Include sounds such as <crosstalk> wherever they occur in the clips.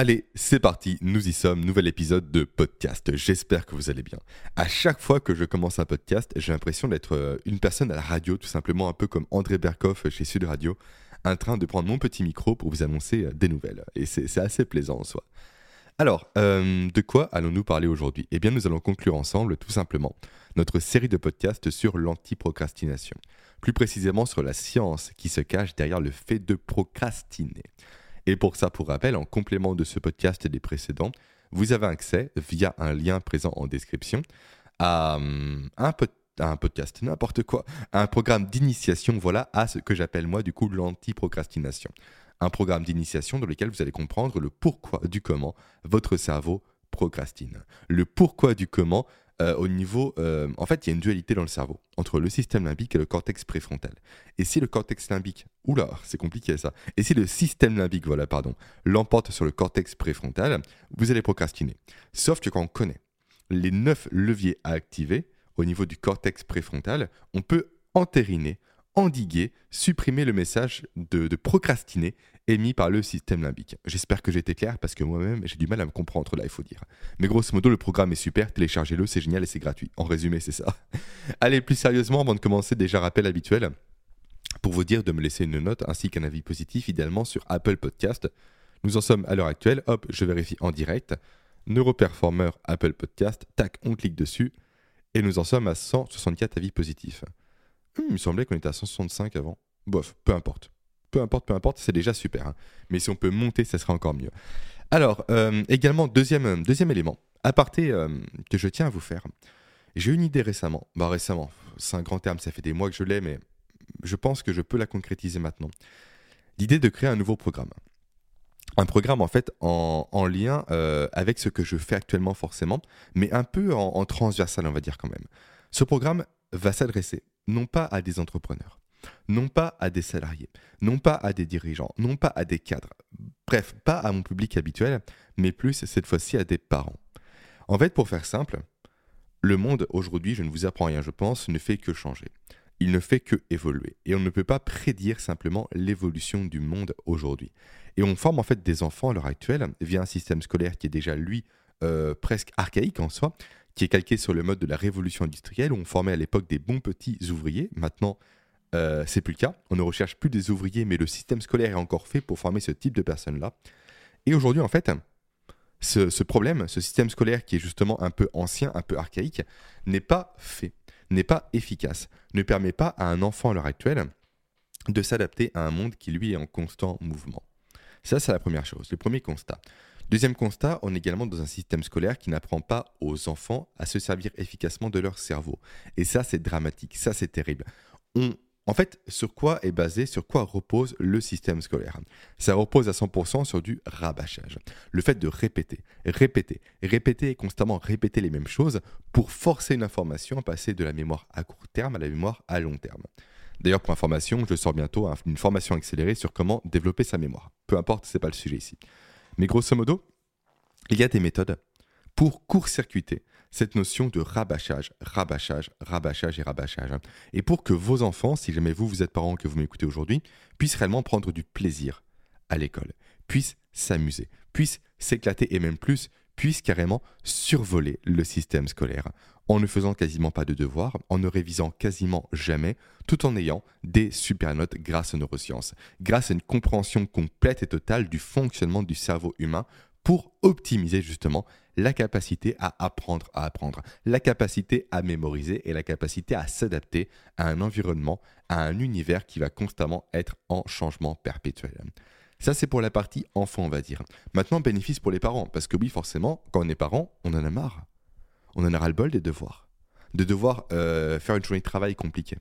Allez, c'est parti, nous y sommes, nouvel épisode de podcast. J'espère que vous allez bien. À chaque fois que je commence un podcast, j'ai l'impression d'être euh, une personne à la radio, tout simplement un peu comme André Berkoff chez Sud Radio, en train de prendre mon petit micro pour vous annoncer euh, des nouvelles. Et c'est assez plaisant en soi. Alors, euh, de quoi allons-nous parler aujourd'hui? Eh bien, nous allons conclure ensemble, tout simplement, notre série de podcasts sur l'antiprocrastination. Plus précisément sur la science qui se cache derrière le fait de procrastiner. Et pour ça, pour rappel, en complément de ce podcast et des précédents, vous avez accès via un lien présent en description à, hum, un, un podcast, n'importe quoi, un programme d'initiation, voilà, à ce que j'appelle moi du coup l'anti-procrastination. Un programme d'initiation dans lequel vous allez comprendre le pourquoi du comment votre cerveau procrastine. Le pourquoi du comment euh, au niveau... Euh, en fait, il y a une dualité dans le cerveau entre le système limbique et le cortex préfrontal. Et si le cortex limbique... Oula, c'est compliqué ça. Et si le système limbique, voilà, pardon, l'emporte sur le cortex préfrontal, vous allez procrastiner. Sauf que quand on connaît les neuf leviers à activer au niveau du cortex préfrontal, on peut entériner, endiguer, supprimer le message de, de procrastiner émis par le système limbique. J'espère que j'ai été clair parce que moi-même j'ai du mal à me comprendre là, il faut dire. Mais grosso modo, le programme est super, téléchargez-le, c'est génial et c'est gratuit. En résumé, c'est ça. <laughs> Allez, plus sérieusement, avant de commencer, déjà rappel habituel pour vous dire de me laisser une note ainsi qu'un avis positif, idéalement sur Apple Podcast. Nous en sommes à l'heure actuelle, hop, je vérifie en direct. Neuroperformer Apple Podcast, tac, on clique dessus et nous en sommes à 164 avis positifs. Hum, il me semblait qu'on était à 165 avant. Bof, peu importe peu importe, peu importe, c'est déjà super. Hein. Mais si on peut monter, ça sera encore mieux. Alors, euh, également, deuxième, deuxième élément, aparté euh, que je tiens à vous faire. J'ai eu une idée récemment. Bah, récemment, c'est un grand terme, ça fait des mois que je l'ai, mais je pense que je peux la concrétiser maintenant. L'idée de créer un nouveau programme. Un programme en fait en, lien euh, avec ce que je fais actuellement forcément, mais un peu en transversal on va dire quand même. Ce programme va s'adresser non pas à des entrepreneurs, non pas à des salariés, non pas à des dirigeants, non pas à des cadres, bref, pas à mon public habituel, mais plus cette fois-ci à des parents. En fait, pour faire simple, le monde aujourd'hui, je ne vous apprends rien, je pense, ne fait que changer. Il ne fait que évoluer. Et on ne peut pas prédire simplement l'évolution du monde aujourd'hui. Et on forme en fait des enfants à l'heure actuelle via un système scolaire qui est déjà, lui, euh, presque archaïque en soi, qui est calqué sur le mode de la révolution industrielle, où on formait à l'époque des bons petits ouvriers. Maintenant, euh, c'est plus le cas. On ne recherche plus des ouvriers, mais le système scolaire est encore fait pour former ce type de personnes-là. Et aujourd'hui, en fait, ce, problème, ce système scolaire qui est justement un peu ancien, un peu archaïque, n'est pas fait, n'est pas efficace, ne permet pas à un enfant à l'heure actuelle de s'adapter à un monde qui lui est en constant mouvement. Ça, c'est la première chose, le premier constat. Deuxième constat, on est également dans un système scolaire qui n'apprend pas aux enfants à se servir efficacement de leur cerveau. Et ça, c'est dramatique, ça, c'est terrible. On, en fait, sur quoi est basé, sur quoi repose le système scolaire? Ça repose à 100% sur du rabâchage. Le fait de répéter, répéter, répéter et constamment répéter les mêmes choses pour forcer une information à passer de la mémoire à court terme à la mémoire à long terme. D'ailleurs, pour information, je sors bientôt une formation accélérée sur comment développer sa mémoire. Peu importe, ce n'est pas le sujet ici. Mais grosso modo, il y a des méthodes pour court-circuiter cette notion de rabâchage, rabâchage, rabâchage et rabâchage. Et pour que vos enfants, si jamais vous, vous êtes parents que vous m'écoutez aujourd'hui, puissent réellement prendre du plaisir à l'école, puissent s'amuser, puissent s'éclater et même plus, puissent carrément survoler le système scolaire en ne faisant quasiment pas de devoirs, en ne révisant quasiment jamais, tout en ayant des super notes grâce aux neurosciences, grâce à une compréhension complète et totale du fonctionnement du cerveau humain pour optimiser justement la capacité à apprendre à apprendre, la capacité à mémoriser et la capacité à s'adapter à un environnement, à un univers qui va constamment être en changement perpétuel. Ça, c'est pour la partie enfant, on va dire. Maintenant, bénéfice pour les parents, parce que oui, forcément, quand on est parent, on en a marre. On en a ras-le-bol des devoirs. De devoir euh, faire une journée de travail compliquée.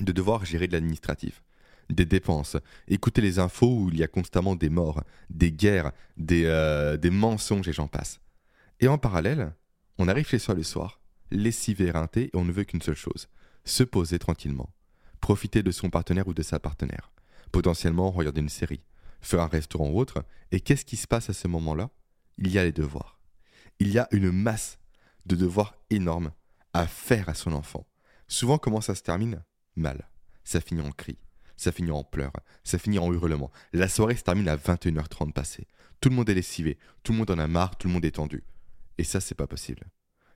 De devoir gérer de l'administratif des dépenses, écouter les infos où il y a constamment des morts, des guerres, des, euh, mensonges et j'en passe. Et en parallèle, on arrive chez soi le soir, lessivé, éreinté, et on ne veut qu'une seule chose, se poser tranquillement, profiter de son partenaire ou de sa partenaire, potentiellement regarder une série, faire un restaurant ou autre, et qu'est-ce qui se passe à ce moment-là? Il y a les devoirs. Il y a une masse de devoirs énormes à faire à son enfant. Souvent, comment ça se termine? Mal. Ça finit en cri ça finit en pleurs, ça finit en hurlements. La soirée se termine à 21h30 passée. Tout le monde est lessivé, tout le monde en a marre, tout le monde est tendu. Et ça, c'est pas possible.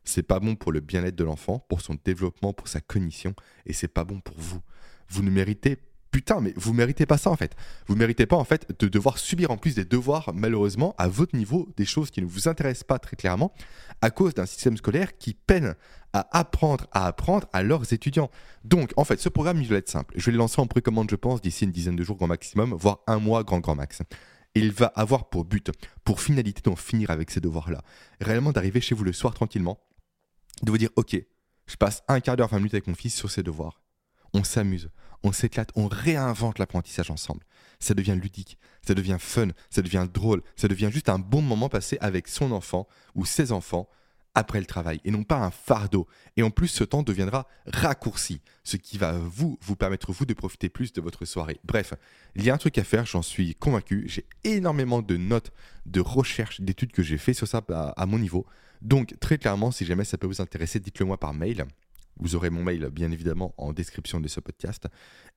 C'est pas bon pour le bien-être de l'enfant, pour son développement, pour sa cognition, et c'est pas bon pour vous. Vous ne méritez putain, mais vous méritez pas ça en fait. Vous méritez pas en fait de devoir subir en plus des devoirs, malheureusement, à votre niveau, des choses qui ne vous intéressent pas très clairement, à cause d'un système scolaire qui peine à apprendre à apprendre à leurs étudiants. Donc, en fait, ce programme, il va être simple. Je vais le lancer en précommande, je pense, d'ici une dizaine de jours grand maximum, voire un mois grand grand max. Il va avoir pour but, pour finalité d'en finir avec ces devoirs-là, réellement d'arriver chez vous le soir tranquillement, de vous dire, ok, je passe un quart d'heure, 20 minutes avec mon fils sur ces devoirs. On s'amuse, on s'éclate, on réinvente l'apprentissage ensemble. Ça devient ludique, ça devient fun, ça devient drôle, ça devient juste un bon moment passé avec son enfant ou ses enfants après le travail et non pas un fardeau. Et en plus, ce temps deviendra raccourci, ce qui va vous, permettre vous de profiter plus de votre soirée. Bref, il y a un truc à faire, j'en suis convaincu. J'ai énormément de notes, de recherches, d'études que j'ai fait sur ça à, à mon niveau. Donc très clairement, si jamais ça peut vous intéresser, dites-le moi par mail. Vous aurez mon mail bien évidemment en description de ce podcast.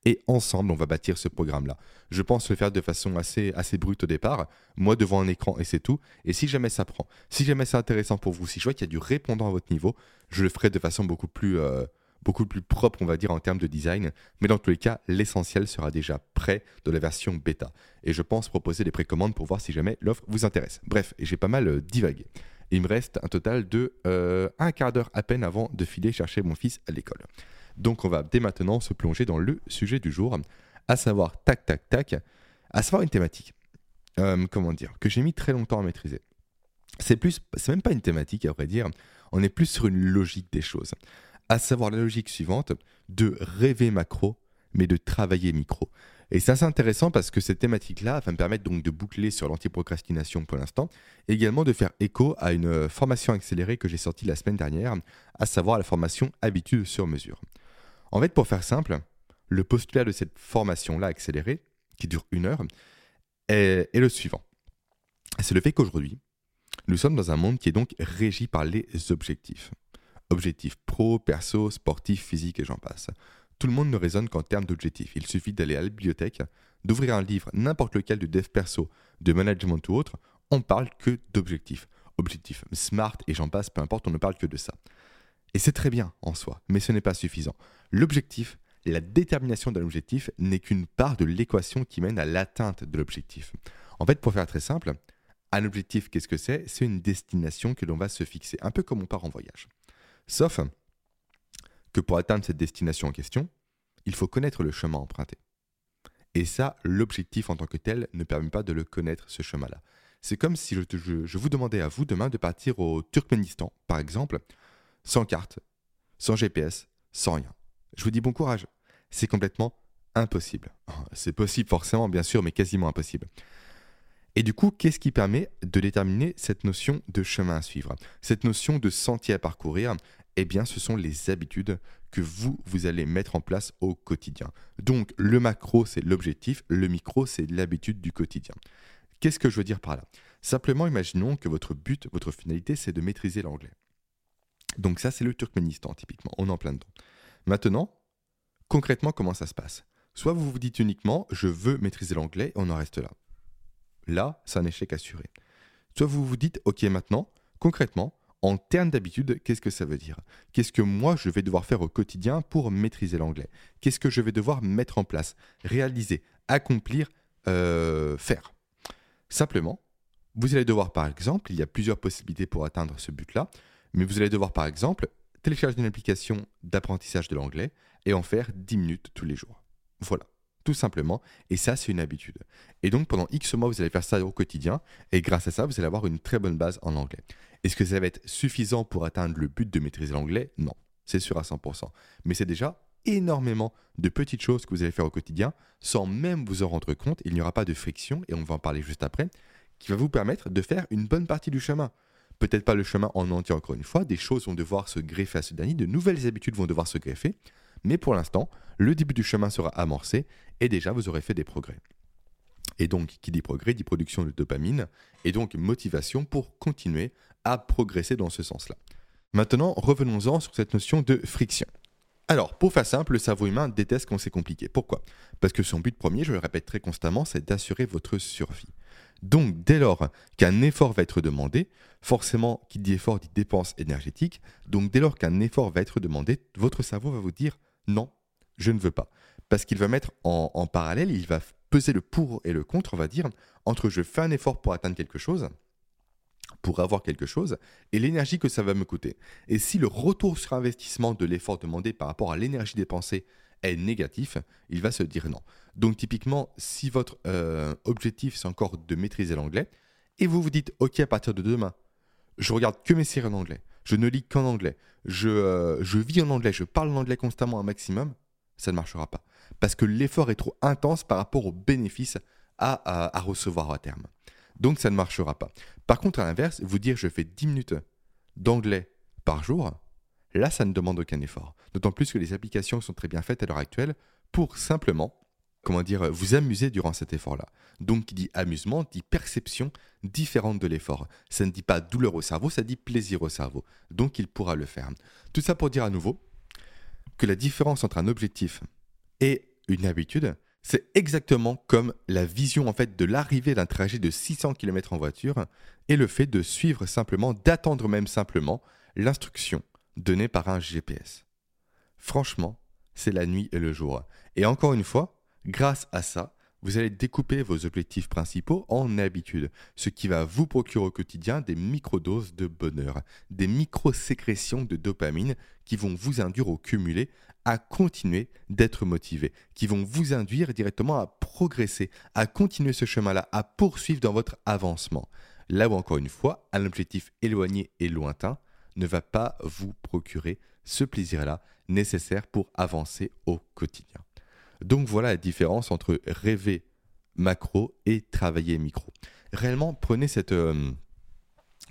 Et ensemble, on va bâtir ce programme-là. Je pense le faire de façon assez, brute au départ, moi devant un écran et c'est tout. Et si jamais ça prend, si jamais c'est intéressant pour vous, si je vois qu'il y a du répondant à votre niveau, je le ferai de façon beaucoup plus, euh, propre, on va dire, en termes de design. Mais dans tous les cas, l'essentiel sera déjà prêt de la version bêta. Et je pense proposer des précommandes pour voir si jamais l'offre vous intéresse. Bref, j'ai pas mal euh, divagué il me reste un total de euh, un quart d'heure à peine avant de filer chercher mon fils à l'école. Donc on va dès maintenant se plonger dans le sujet du jour, à savoir tac tac tac, à savoir une thématique. Euh, comment dire Que j'ai mis très longtemps à maîtriser. C'est plus, c'est même pas une thématique à vrai dire. On est plus sur une logique des choses. À savoir la logique suivante de rêver macro, mais de travailler micro. Et c'est assez intéressant parce que cette thématique-là va me permettre donc de boucler sur l'antiprocrastination pour l'instant, et également de faire écho à une euh, formation accélérée que j'ai sortie la semaine dernière, à savoir la formation Habitude sur mesure. En fait, pour faire simple, le postulat de cette formation-là accélérée, qui dure une heure, est, est le suivant. C'est le fait qu'aujourd'hui, nous sommes dans un monde qui est donc régi par les objectifs. Objectifs pro, perso, sportifs, physiques et j'en passe. Tout le monde ne raisonne qu'en termes d'objectifs. Il suffit d'aller à la bibliothèque, d'ouvrir un livre, n'importe lequel de dev perso, de management ou autre, on parle que d'objectifs. Objectifs smart et j'en passe, peu importe, on ne parle que de ça. Et c'est très bien en soi, mais ce n'est pas suffisant. L'objectif, la détermination d'un objectif n'est qu'une part de l'équation qui mène à l'atteinte de l'objectif. En fait, pour faire très simple, un objectif, qu'est-ce que c'est? C'est une destination que l'on va se fixer, un peu comme on part en voyage. Sauf que pour atteindre cette destination en question, il faut connaître le chemin emprunté. Et ça, l'objectif en tant que tel ne permet pas de le connaître, ce chemin-là. C'est comme si je, vous demandais à vous demain de partir au Turkménistan, par exemple, sans carte, sans GPS, sans rien. Je vous dis bon courage. C'est complètement impossible. C'est possible forcément, bien sûr, mais quasiment impossible. Et du coup, qu'est-ce qui permet de déterminer cette notion de chemin à suivre? Cette notion de sentier à parcourir eh bien, ce sont les habitudes que vous, vous allez mettre en place au quotidien. Donc, le macro, c'est l'objectif, le micro, c'est l'habitude du quotidien. Qu'est-ce que je veux dire par là? Simplement, imaginons que votre but, votre finalité, c'est de maîtriser l'anglais. Donc ça, c'est le Turkménistan, typiquement. On en plein dedans. Maintenant, concrètement, comment ça se passe? Soit vous vous dites uniquement, je veux maîtriser l'anglais, on en reste là. Là, c'est un échec assuré. Soit vous vous dites, ok, maintenant, concrètement, en termes d'habitude, qu'est-ce que ça veut dire? Qu'est-ce que moi je vais devoir faire au quotidien pour maîtriser l'anglais? Qu'est-ce que je vais devoir mettre en place, réaliser, accomplir, euh, faire? Simplement, vous allez devoir par exemple, il y a plusieurs possibilités pour atteindre ce but-là, mais vous allez devoir par exemple télécharger une application d'apprentissage de l'anglais et en faire 10 minutes tous les jours. Voilà tout simplement. Et ça, c'est une habitude. Et donc, pendant X mois, vous allez faire ça au quotidien. Et grâce à ça, vous allez avoir une très bonne base en anglais. Est-ce que ça va être suffisant pour atteindre le but de maîtriser l'anglais? Non, c'est sûr à 100%. Mais c'est déjà énormément de petites choses que vous allez faire au quotidien sans même vous en rendre compte. Il n'y aura pas de friction, et on va en parler juste après, qui va vous permettre de faire une bonne partie du chemin. Peut-être pas le chemin en entier encore une fois, des choses vont devoir se greffer à ce dernier, de nouvelles habitudes vont devoir se greffer, mais pour l'instant, le début du chemin sera amorcé et déjà vous aurez fait des progrès. Et donc, qui dit progrès dit production de dopamine et donc motivation pour continuer à progresser dans ce sens-là. Maintenant, revenons-en sur cette notion de friction. Alors, pour faire simple, le cerveau humain déteste quand c'est compliqué. Pourquoi? Parce que son but premier, je le répète très constamment, c'est d'assurer votre survie. Donc, dès lors qu'un effort va être demandé, forcément, qui dit effort dit dépense énergétique, donc dès lors qu'un effort va être demandé, votre cerveau va vous dire non, je ne veux pas. Parce qu'il va mettre en, parallèle, il va peser le pour et le contre, on va dire, entre je fais un effort pour atteindre quelque chose, pour avoir quelque chose et l'énergie que ça va me coûter. Et si le retour sur investissement de l'effort demandé par rapport à l'énergie dépensée est négatif, il va se dire non. Donc typiquement, si votre euh, objectif c'est encore de maîtriser l'anglais et vous vous dites ok à partir de demain, je regarde que mes séries en anglais, je ne lis qu'en anglais, je, euh, je vis en anglais, je parle en anglais constamment un maximum, ça ne marchera pas. Parce que l'effort est trop intense par rapport aux bénéfices à, à recevoir à terme. Donc ça ne marchera pas. Par contre, à l'inverse, vous dire je fais 10 minutes d'anglais par jour, là, ça ne demande aucun effort. D'autant plus que les applications sont très bien faites à l'heure actuelle pour simplement, comment dire, vous amuser durant cet effort-là. Donc, qui dit amusement, dit perception différente de l'effort. Ça ne dit pas douleur au cerveau, ça dit plaisir au cerveau. Donc, il pourra le faire. Tout ça pour dire à nouveau que la différence entre un objectif et une habitude, c'est exactement comme la vision en fait de l'arrivée d'un trajet de 600 km en voiture et le fait de suivre simplement, d'attendre même simplement l'instruction donnée par un GPS. Franchement, c'est la nuit et le jour. Et encore une fois, grâce à ça, vous allez découper vos objectifs principaux en habitudes, ce qui va vous procurer au quotidien des microdoses de bonheur, des micro-sécrétions de dopamine qui vont vous induire au cumulé à continuer d'être motivé, qui vont vous induire directement à progresser, à continuer ce chemin-là, à poursuivre dans votre avancement. Là où encore une fois, un objectif éloigné et lointain ne va pas vous procurer ce plaisir-là nécessaire pour avancer au quotidien. Donc voilà la différence entre rêver macro et travailler micro. Réellement, prenez cette... Euh,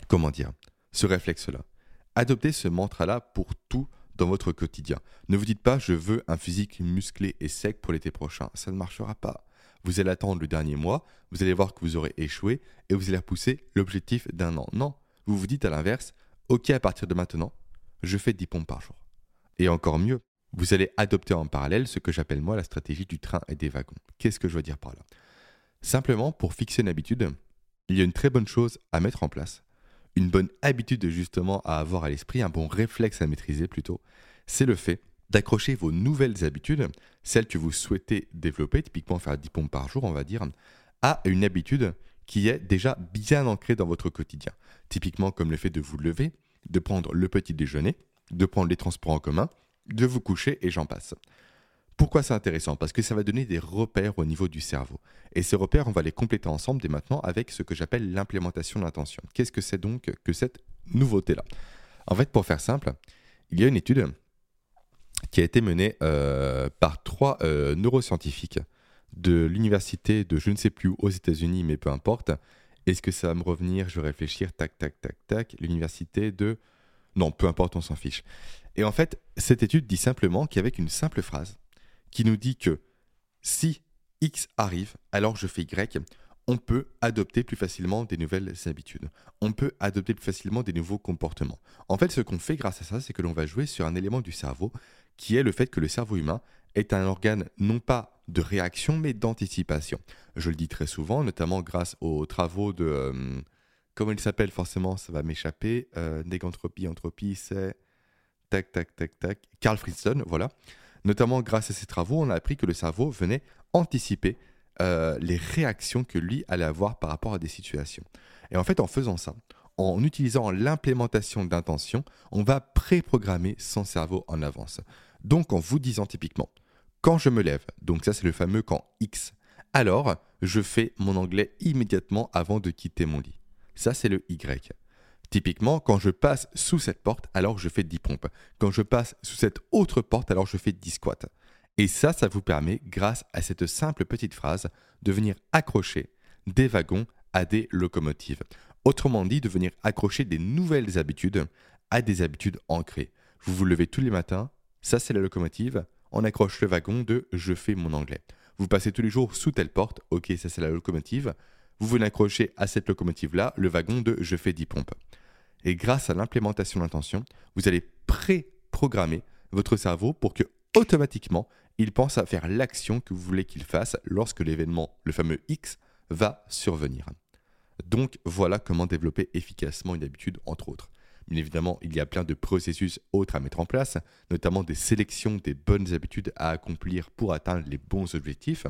comment dire Ce réflexe-là. Adoptez ce mantra-là pour tout dans votre quotidien. Ne vous dites pas je veux un physique musclé et sec pour l'été prochain. Ça ne marchera pas. Vous allez attendre le dernier mois, vous allez voir que vous aurez échoué et vous allez repousser l'objectif d'un an. Non, vous vous dites à l'inverse, ok à partir de maintenant, je fais 10 pompes par jour. Et encore mieux, vous allez adopter en parallèle ce que j'appelle moi la stratégie du train et des wagons. Qu'est-ce que je veux dire par là? Simplement, pour fixer une habitude, il y a une très bonne chose à mettre en place, une bonne habitude justement à avoir à l'esprit, un bon réflexe à maîtriser plutôt, c'est le fait d'accrocher vos nouvelles habitudes, celles que vous souhaitez développer, typiquement faire 10 pompes par jour, on va dire, à une habitude qui est déjà bien ancrée dans votre quotidien. Typiquement comme le fait de vous lever, de prendre le petit déjeuner, de prendre les transports en commun, de vous coucher et j'en passe. Pourquoi c'est intéressant? Parce que ça va donner des repères au niveau du cerveau. Et ces repères, on va les compléter ensemble dès maintenant avec ce que j'appelle l'implémentation de l'intention. Qu'est-ce que c'est donc que cette nouveauté-là? En fait, pour faire simple, il y a une étude qui a été menée euh, par trois euh, neuroscientifiques de l'université de je ne sais plus aux États-Unis, mais peu importe. Est-ce que ça va me revenir? Je vais réfléchir. Tac, tac, tac, tac. L'université de. Non, peu importe, on s'en fiche. Et en fait, cette étude dit simplement qu'avec une simple phrase, qui nous dit que si X arrive, alors je fais Y, on peut adopter plus facilement des nouvelles habitudes. On peut adopter plus facilement des nouveaux comportements. En fait, ce qu'on fait grâce à ça, c'est que l'on va jouer sur un élément du cerveau qui est le fait que le cerveau humain est un organe non pas de réaction, mais d'anticipation. Je le dis très souvent, notamment grâce aux travaux de... Euh, comment il s'appelle forcément, ça va m'échapper. Euh, entropie, c'est... Tac, tac, tac, tac. Carl Friston, voilà. Notamment grâce à ces travaux, on a appris que le cerveau venait anticiper euh, les réactions que lui allait avoir par rapport à des situations. Et en fait, en faisant ça, en utilisant l'implémentation d'intention, on va préprogrammer son cerveau en avance. Donc en vous disant typiquement, quand je me lève, donc ça c'est le fameux quand X, alors je fais mon anglais immédiatement avant de quitter mon lit. Ça c'est le Y. Typiquement, quand je passe sous cette porte, alors je fais 10 pompes. Quand je passe sous cette autre porte, alors je fais 10 squats. Et ça, ça vous permet, grâce à cette simple petite phrase, de venir accrocher des wagons à des locomotives. Autrement dit, de venir accrocher des nouvelles habitudes à des habitudes ancrées. Vous vous levez tous les matins, ça c'est la locomotive, on accroche le wagon de je fais mon anglais. Vous passez tous les jours sous telle porte, ok, ça c'est la locomotive. Vous venez accrocher à cette locomotive-là le wagon de je fais 10 pompes. Et grâce à l'implémentation d'intention, vous allez pré-programmer votre cerveau pour que automatiquement il pense à faire l'action que vous voulez qu'il fasse lorsque l'événement, le fameux X, va survenir. Donc voilà comment développer efficacement une habitude, entre autres. Bien évidemment, il y a plein de processus autres à mettre en place, notamment des sélections des bonnes habitudes à accomplir pour atteindre les bons objectifs.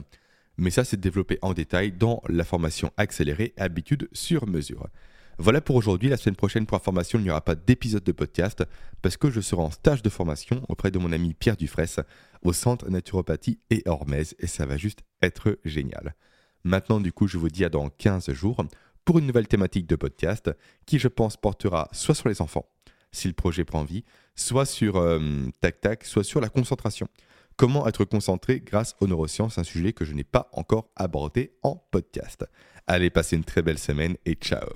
Mais ça, c'est développé en détail dans la formation accélérée Habitudes sur mesure. Voilà pour aujourd'hui. La semaine prochaine, pour information, il n'y aura pas d'épisode de podcast parce que je serai en stage de formation auprès de mon ami Pierre Dufresne au centre naturopathie et Hormèse et ça va juste être génial. Maintenant, du coup, je vous dis à dans 15 jours pour une nouvelle thématique de podcast qui, je pense, portera soit sur les enfants, si le projet prend vie, soit sur euh, tac tac, soit sur la concentration. Comment être concentré grâce aux neurosciences, un sujet que je n'ai pas encore abordé en podcast. Allez, passez une très belle semaine et ciao